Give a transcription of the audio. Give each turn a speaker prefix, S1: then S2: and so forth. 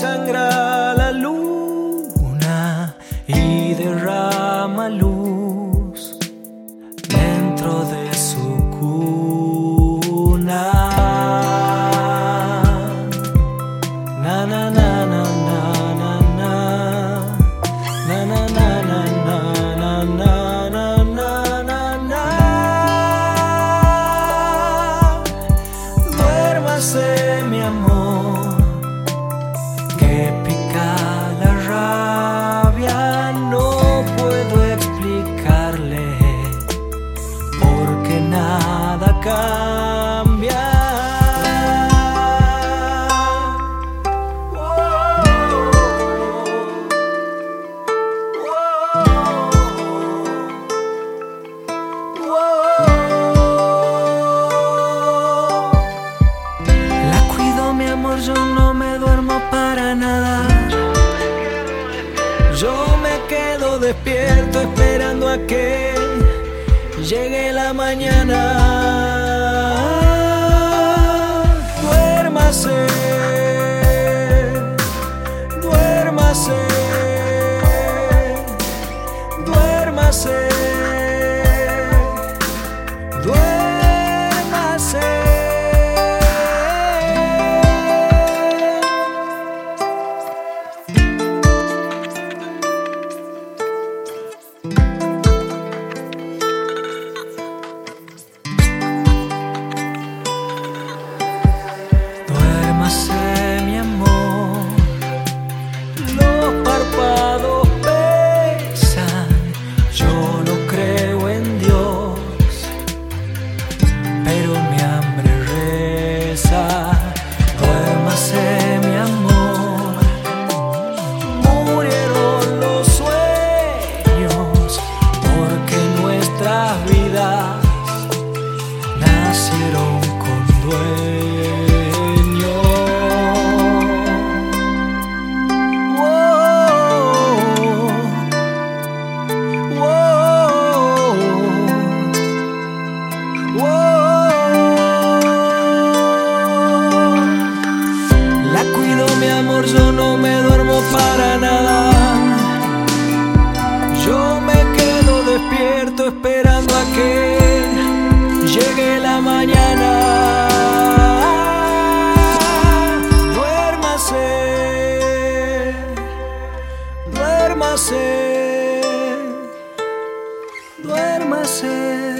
S1: sangra la luna y derrama luz. yo no me duermo para nada. Yo me quedo despierto esperando a que llegue la mañana. Duérmase. par que llegue la mañana. Duérmase, duérmase, duérmase.